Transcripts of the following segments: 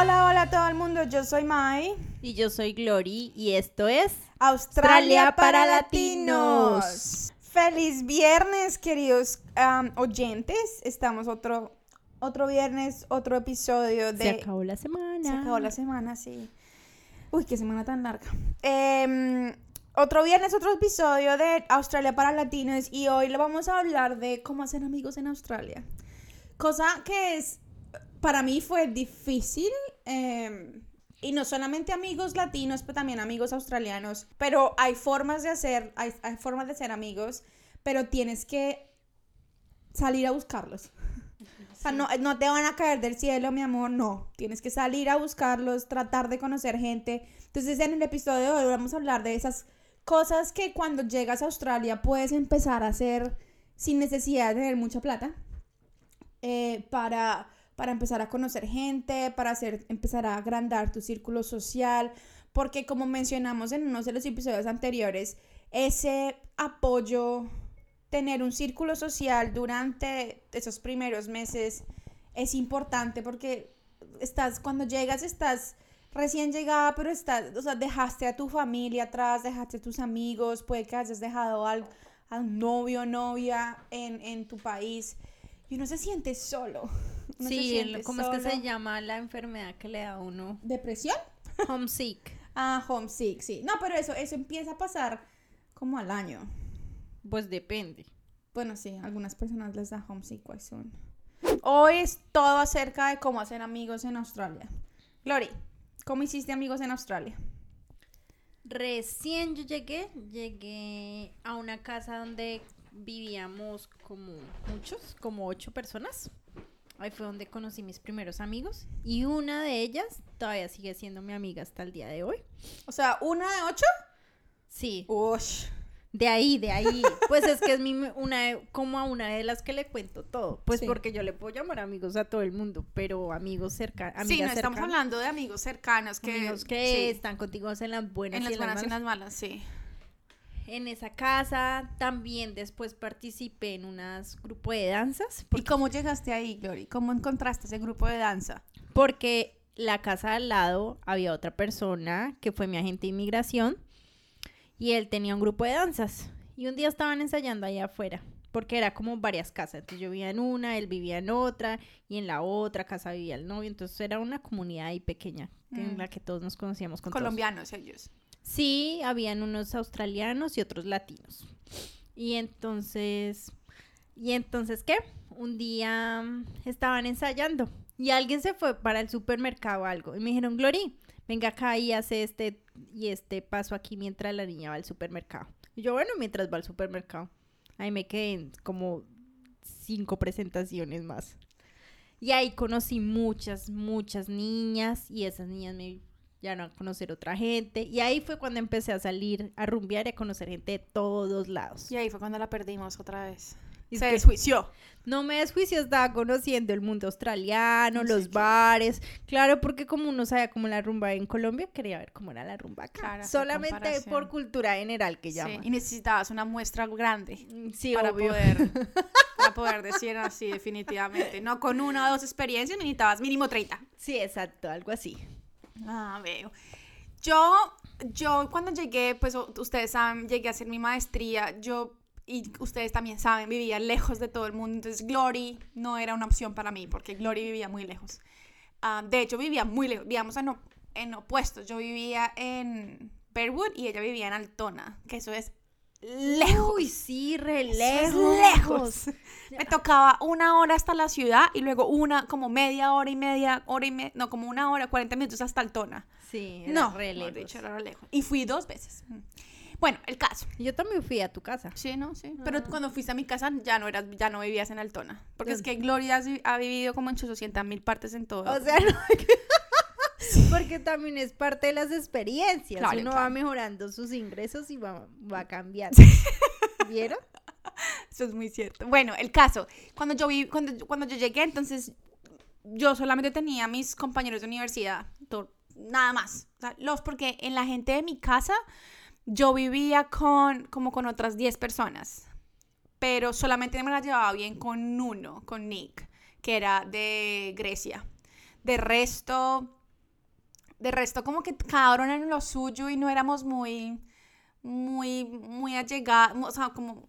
Hola, hola a todo el mundo, yo soy Mai. Y yo soy Glory y esto es Australia para Latinos. Feliz viernes, queridos um, oyentes. Estamos otro, otro viernes, otro episodio de... Se acabó la semana. Se acabó la semana, sí. Uy, qué semana tan larga. Em, otro viernes, otro episodio de Australia para Latinos y hoy le vamos a hablar de cómo hacer amigos en Australia. Cosa que es, para mí fue difícil. Em, y no solamente amigos latinos, pero también amigos australianos. Pero hay formas de hacer, hay, hay formas de ser amigos, pero tienes que salir a buscarlos. O sea, no, no te van a caer del cielo, mi amor, no. Tienes que salir a buscarlos, tratar de conocer gente. Entonces, en el episodio de hoy vamos a hablar de esas cosas que cuando llegas a Australia puedes empezar a hacer sin necesidad de tener mucha plata. eh, para, para empezar a conocer gente, para hacer, empezar a agrandar tu círculo social. Porque como mencionamos en uno de los episodios anteriores, ese apoyo tener un círculo social durante esos primeros meses es importante porque estás, cuando llegas, estás recién llegada, pero estás, o sea, dejaste a tu familia atrás, dejaste a tus amigos, puede que hayas dejado al, a un novio o novia en, en tu país y uno se siente solo. Uno Sí, siente el- ¿cómo es que se llama la enfermedad que le da a uno? ¿Depresión? Homesick. Ah, homesick, sí. No, pero eso, eso empieza a pasar como al año. Pues depende. Bueno, sí, a algunas personas les da homesick quite soon. Hoy es todo acerca de cómo hacer amigos en Australia. Glory, ¿cómo hiciste amigos en Australia? Recién yo llegué, llegué a una casa donde vivíamos como muchos, como ocho personas. Ahí fue donde conocí mis primeros amigos y una de ellas todavía sigue siendo mi amiga hasta el día de hoy. O sea, ¿una de ocho? Sí, Ush. de ahí, de ahí. Pues es que es mi, una, de- como a una de las que le cuento todo. Pues Sí. porque yo le puedo llamar amigos a todo el mundo, pero amigos cercanos. Sí, no estamos hablando de amigos cercanos que, amigos que sí, están contigo en las buenas en y las buenas y en malas. las malas, sí. En esa casa también después participé en unas grupos de danzas ¿Y cómo llegaste ahí, Glory? ¿Cómo encontraste ese grupo de danza? porque la casa al lado había otra persona que fue mi agente de inmigración y él tenía un grupo de danzas y un día estaban ensayando allá afuera porque era como varias casas, entonces yo vivía en una, él vivía en otra y en la otra casa vivía el novio, entonces era una comunidad ahí pequeña en Mm. la que todos nos conocíamos con todos. Colombianos ellos. Sí, habían unos australianos y otros latinos. Y entonces, ¿y entonces qué? Un día mm, estaban ensayando y alguien se fue para el supermercado o algo y me dijeron, Glory, venga acá y hace este y este paso aquí mientras la niña va al supermercado. Y yo, bueno, mientras va al supermercado. Ahí me quedé en como cinco presentaciones más. Y ahí conocí muchas, muchas niñas y esas niñas me llevaron a conocer otra gente. Y ahí fue cuando empecé a salir, a rumbear y a conocer gente de todos lados. Y ahí fue cuando la perdimos otra vez. Y Se desjuició. No me desjuicio, estaba conociendo el mundo australiano, Sí, los bares. Claro, porque como uno sabía cómo la rumba en Colombia, quería ver cómo era la rumba acá. Claro, Solamente por cultura general que Sí, llama. y necesitabas una muestra grande. Mm, Sí, para obvio. poder, para poder decir así definitivamente. No con una o dos experiencias necesitabas mínimo 30. Sí, exacto, algo así. Ah, veo. Yo, yo cuando llegué, pues ustedes saben, llegué a hacer mi maestría, yo, y ustedes también saben, vivía lejos de todo el mundo, entonces Glory no era una opción para mí, porque Glory vivía muy lejos. Ah, de hecho, vivía muy lejos, vivíamos en, en opuestos, yo vivía en Bearwood y ella vivía en Altona, que eso es lejos. Uy, sí, re Eso es lejos. lejos. Me tocaba una hora hasta la ciudad y luego una, como media hora y media, hora y media, no, como una hora, 40 minutos hasta Altona. Sí, era No, re lejos. dicho, era lejos. Y fui dos veces. Mm. Bueno, el caso. Yo también fui a tu casa. Sí, no, sí. Pero Ah. cuando fuiste a mi casa ya no eras, ya no vivías en Altona. Porque es que Gloria ha vivido como en 800 mil partes en todo. O sea, no, porque también es parte de las experiencias. Claro, Uno claro. va mejorando sus ingresos y va, va cambiando. ¿Vieron? Eso es muy cierto. Bueno, el caso. Cuando yo vi, cuando, cuando yo llegué, entonces yo solamente tenía a mis compañeros de universidad. nada más. O sea, los porque en la gente de mi casa yo vivía con como con otras 10 personas. Pero solamente me la llevaba bien con uno, con Nick, que era de Grecia. De resto, de resto como que cada uno en lo suyo y no éramos muy, muy, muy allegados, o sea, como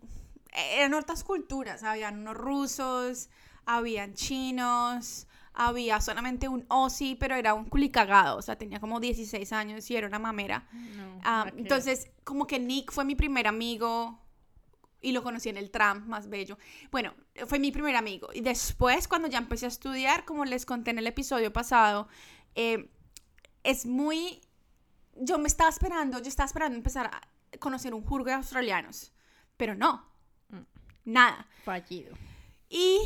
eran otras culturas, habían unos rusos, habían chinos, había solamente un Ozzy, pero era un culicagado, o sea, tenía como 16 años y era una mamera. Ah, entonces, como que Nick fue mi primer amigo y lo conocí en el tram más bello. Bueno, fue mi primer amigo. Y después, cuando ya empecé a estudiar, como les conté en el episodio pasado, eh, es muy... Yo me estaba esperando, yo estaba esperando empezar a conocer un jurgo de australianos, pero no, mm. nada. Fallido. Y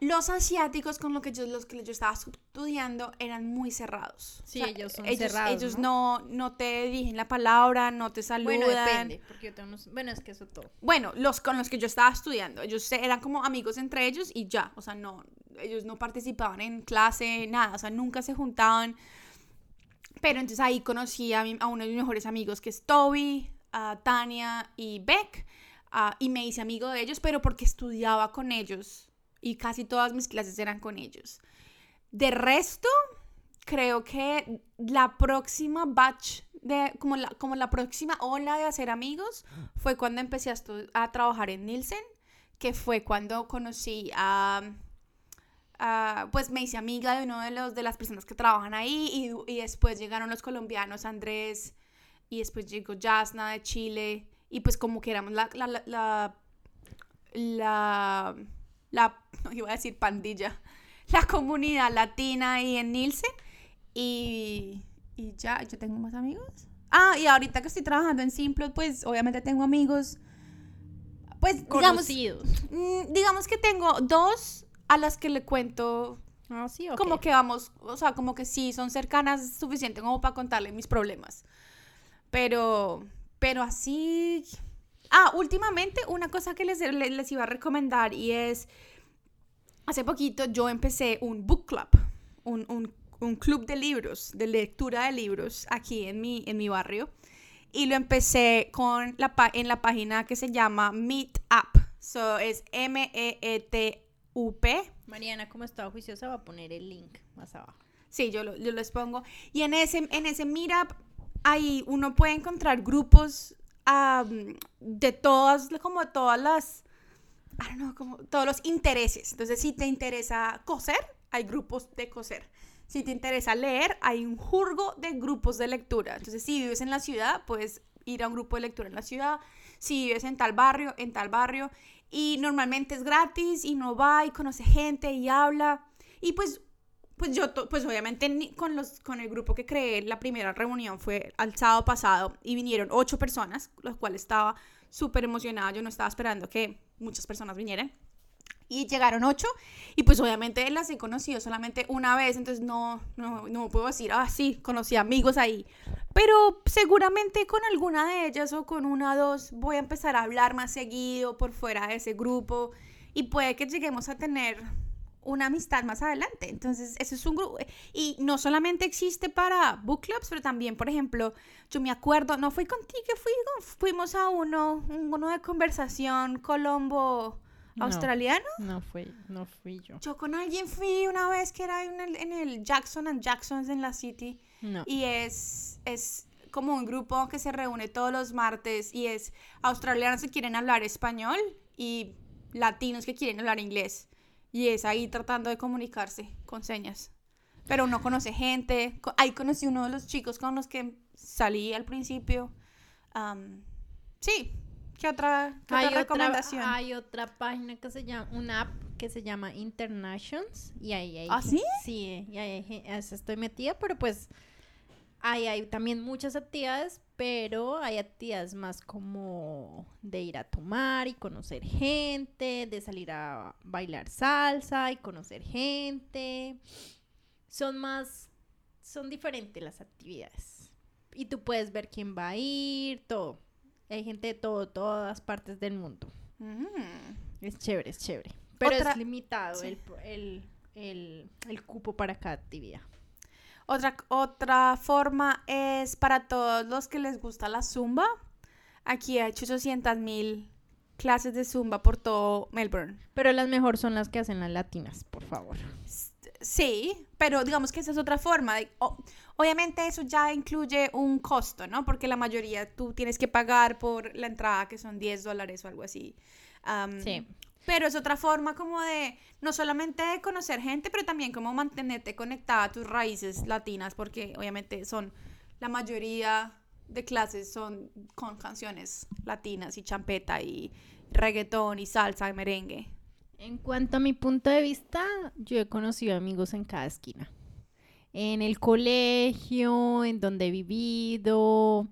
los asiáticos con lo que yo, los que yo estaba estudiando eran muy cerrados. Sí, ellos son cerrados. Ellos ¿no? ¿no? te dirigen la palabra, no te saludan. Bueno, depende, porque yo tengo Bueno, es que eso todo. Bueno, los con los que yo estaba estudiando, ellos eran como amigos entre ellos y ya, o sea, no, ellos no participaban en clase, nada, o sea, nunca se juntaban. Pero entonces ahí conocí a, uno de mis mejores amigos, que es Toby, a Tania y Beck, y me hice amigo de ellos, pero porque estudiaba con ellos y casi todas mis clases eran con ellos. De resto, creo que la próxima batch de como la, como la próxima ola de hacer amigos fue cuando empecé a, a trabajar en Nielsen, que fue cuando conocí a, pues me hice amiga de uno de los de las personas que trabajan ahí y, y después llegaron los colombianos Andrés y después llegó Jasna de Chile y pues como que éramos la, la, la, la la, no iba a decir pandilla, la comunidad latina ahí en Nielsen. Y, y ya, yo tengo más amigos. Ah, y ahorita que estoy trabajando en Simple, pues obviamente tengo amigos. Pues digamos, mm, digamos que tengo dos a las que le cuento Ah, sí, Como que vamos, o sea, como que sí, son cercanas suficiente como para contarle mis problemas. Pero, pero así, Ah, últimamente una cosa que les, les, iba a recomendar y es, hace poquito yo empecé un book club, un, un, un, club de libros, de lectura de libros aquí en mi, en mi barrio. Y lo empecé con la, en la página que se llama Meetup. So es M-E-E-T-U-P. Mariana, como estaba juiciosa, va a poner el link más abajo. Sí, yo, lo, yo les pongo. Y en ese, en ese Meetup, ahí uno puede encontrar grupos de todas, como todas las, I don't know, como todos los intereses. Entonces, si te interesa coser, hay grupos de coser. Si te interesa leer, hay un jurgo de grupos de lectura. Entonces, si vives en la ciudad, puedes ir a un grupo de lectura en la ciudad. Si vives en tal barrio, en tal barrio. Y normalmente es gratis y no va y conoce gente y habla. Y pues pues yo, pues obviamente con, los, con el grupo que creé, la primera reunión fue al sábado pasado y vinieron ocho personas, los cuales estaba súper emocionada, yo no estaba esperando que muchas personas vinieran. Y llegaron ocho y pues obviamente las he conocido solamente una vez, entonces no, no, no puedo decir, ah, sí, conocí amigos ahí. Pero seguramente con alguna de ellas o con una o dos voy a empezar a hablar más seguido por fuera de ese grupo y puede que lleguemos a tener una amistad más adelante. Entonces, eso es un grupo. Y no solamente existe para book clubs, pero también, por ejemplo, yo me acuerdo, no fui contigo, fui, fuimos a uno, uno de conversación colombo australiano. No, fui, no fui yo. Yo con alguien fui una vez que era en el, en el Jackson and Jacksons en la City. Y es, es como un grupo que se reúne todos los martes y es australianos que quieren hablar español y latinos que quieren hablar inglés y es ahí tratando de comunicarse con señas. Pero uno conoce gente, ahí conocí uno de los chicos con los que salí al principio. sí, ¿qué otra, hay recomendación? hay otra página que se llama, una app que se llama Internations y ahí hay... ¿Ah, sí? Sí, y ahí estoy metida, pero pues ahí hay también muchas actividades, pero hay actividades más como de ir a tomar y conocer gente, de salir a bailar salsa y conocer gente. Son más, son diferentes las actividades. Y tú puedes ver quién va a ir, todo. Hay gente de todo, todas partes del mundo. Mm. Es chévere, es chévere. Pero es limitado el, el cupo para cada actividad. Otra, otra forma es para todos los que les gusta la zumba. Aquí hay 800 mil clases de zumba por todo Melbourne. Pero las mejor son las que hacen las latinas, por favor. Sí, pero digamos que esa es otra forma. de- obviamente eso ya incluye un costo, ¿no? Porque la mayoría tú tienes que pagar por la entrada, que son 10 dólares o algo así. Am, Sí. Pero es otra forma como de, no solamente de conocer gente, pero también como mantenerte conectada a tus raíces latinas, porque obviamente son, la mayoría de clases son con canciones latinas y champeta y reggaetón y salsa y merengue. En cuanto a mi punto de vista, yo he conocido amigos en cada esquina. En el colegio, en donde he vivido,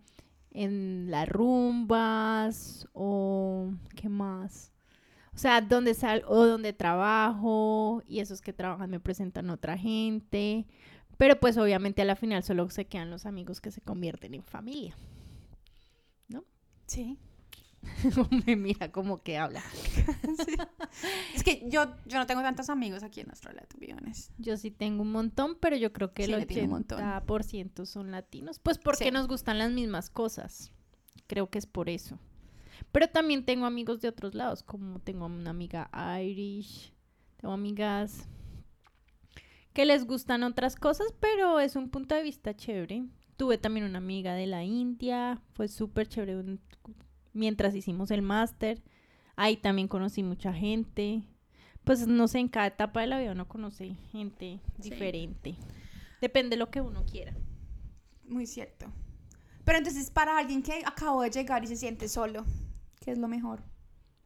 en las rumbas o qué más. O sea, donde sal o donde trabajo y esos que trabajan me presentan otra gente. Pero pues obviamente a la final solo se quedan los amigos que se convierten en familia. Sí. me mira como que habla. Es que yo, yo no tengo tantos amigos aquí en Australia, to be honest. Yo sí tengo un montón, pero yo creo que Sí, el le tiene un montón. 80% son latinos. Pues porque Sí. nos gustan las mismas cosas. Creo que es por eso. Pero también tengo amigos de otros lados, como tengo una amiga Irish, tengo amigas que les gustan otras cosas, pero es un punto de vista chévere. Tuve también una amiga de la India, fue súper chévere un- mientras hicimos el máster. Ahí también conocí mucha gente. Pues no sé, en cada etapa de la vida uno conoce gente Sí. diferente. Depende de lo que uno quiera. Muy cierto. Pero entonces, para alguien que acabó de llegar y se siente solo, ¿qué es lo mejor?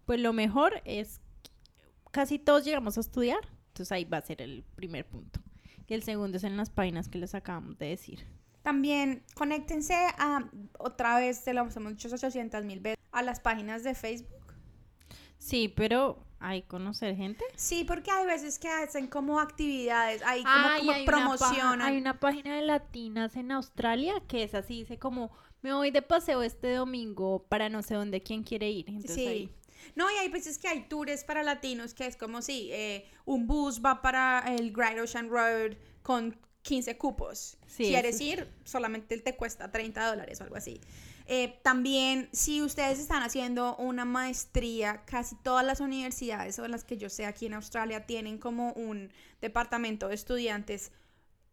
Pues lo mejor es casi todos llegamos a estudiar, entonces ahí va a ser el primer punto. Y el segundo es en las páginas que les acabamos de decir. También conéctense a, otra vez, se lo hemos dicho 800 mil veces, a las páginas de Facebook. Sí, pero hay conocer gente. Sí, porque hay veces que hacen como actividades, hay como, Ay, como hay una promocionan. hay una página de latinas en Australia que es así, dice como, me voy de paseo este domingo para no sé dónde, quién quiere ir. Entonces Sí. ahí- No, y hay veces que hay tours para latinos que es como si eh, un bus va para el Great Ocean Road con 15 cupos. Sí, si quieres ir, solamente te cuesta 30 dólares o algo así. Eh, también, si ustedes están haciendo una maestría, casi todas las universidades o las que yo sé aquí en Australia tienen como un departamento de estudiantes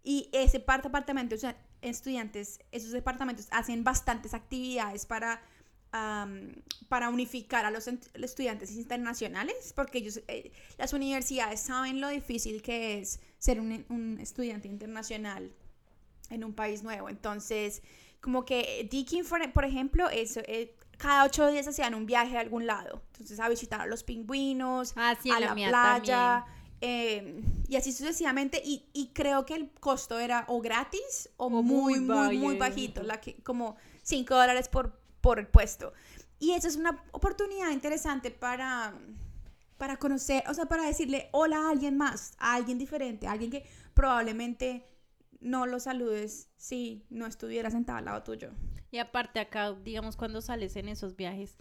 y ese par- departamento de estudiantes, esos departamentos hacen bastantes actividades para, am, para unificar a los estudiantes internacionales, porque ellos, eh, las universidades saben lo difícil que es ser un, un estudiante internacional en un país nuevo. Entonces, como que Deakin, por, por ejemplo, es, eh, cada ocho días hacían un viaje a algún lado. Entonces, a visitar a los pingüinos, Ah, sí, a la playa, eh, y así sucesivamente. Y, y creo que el costo era o gratis o, muy, muy muy, muy bajito. bajito, la que, como 5 dólares por, por el puesto. Y eso es una oportunidad interesante para, para conocer, o sea, para decirle hola a alguien más, a alguien diferente, a alguien que probablemente no lo saludes si no estuviera sentado al lado tuyo. Y aparte acá, digamos, cuando sales en esos viajes,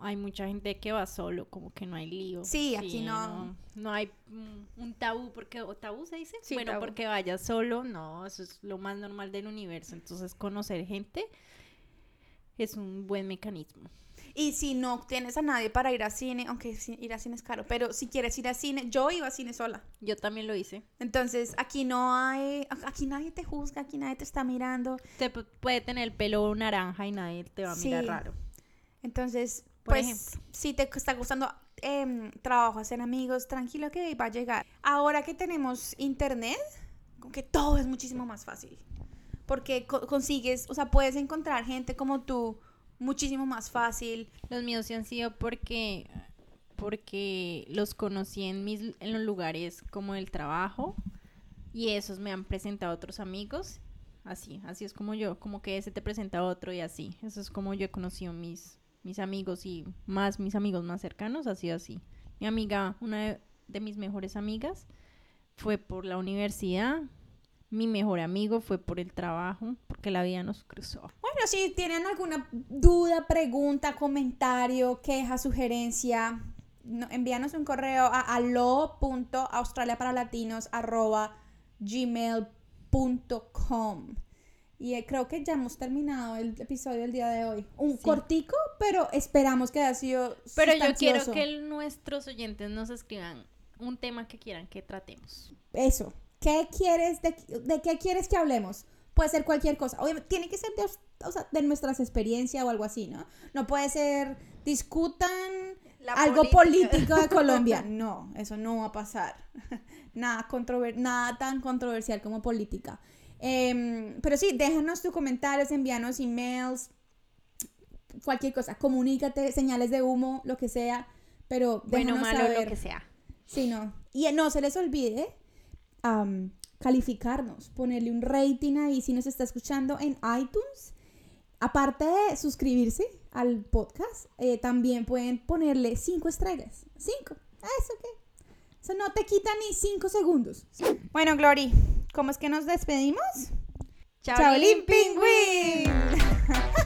hay mucha gente que va solo, como que no hay lío. Sí, aquí no. no. no hay mm, un tabú, porque, ¿o tabú se dice? Sí, bueno, tabú. porque vayas solo, no, eso es lo más normal del universo. Entonces, conocer gente es un buen mecanismo. Y si no tienes a nadie para ir a cine, aunque ir a cine es caro, pero si quieres ir a cine, yo iba a cine sola. Yo también lo hice. Entonces, aquí no hay, aquí nadie te juzga, aquí nadie te está mirando. Te pu- puede tener el pelo naranja y nadie te va a mirar Sí. raro. Entonces, Por pues, ejemplo. si te está gustando em, trabajo, hacer amigos, tranquilo que va a llegar. Ahora que tenemos internet, como que todo es muchísimo más fácil. Porque co- consigues, o sea, puedes encontrar gente como tú muchísimo más fácil. Los míos sí han sido porque porque los conocí en mis en los lugares como el trabajo y esos me han presentado otros amigos. Así, así es como yo, como que ese te presenta otro y así. Eso es como yo he conocido mis mis amigos y más mis amigos más cercanos, ha sido así. Mi amiga, una de, de mis mejores amigas fue por la universidad. Mi mejor amigo fue por el trabajo, porque la vida nos cruzó. Bueno, si tienen alguna duda, pregunta, comentario, queja, sugerencia, no- envíanos un correo a alo.australiaparalatinos.gmail.com Y eh, creo que ya hemos terminado el episodio del día de hoy. Un Sí. cortico, pero esperamos que haya sido Pero yo quiero que el- nuestros oyentes nos escriban un tema que quieran que tratemos. Eso. ¿Qué quieres, de, de qué quieres que hablemos? Puede ser cualquier cosa. Obviamente, tiene que ser de, o sea, de nuestras experiencias o algo así, ¿no? No puede ser, discutan La algo política. político de Colombia. No, eso no va a pasar. Nada, controver nada tan controversial como política. Em, pero sí, déjanos tus comentarios, envíanos emails, cualquier cosa. Comunícate, señales de humo, lo que sea. Pero Bueno, malo, saber. lo que sea. Sí, no. Y no se les olvide calificarnos, ponerle un rating ahí si nos está escuchando en iTunes. Aparte de suscribirse al podcast, eh, también pueden ponerle cinco estrellas. Cinco. Eso qué. Eso no te quita ni cinco segundos. Bueno, Glory, ¿cómo es que nos despedimos? Pingüín.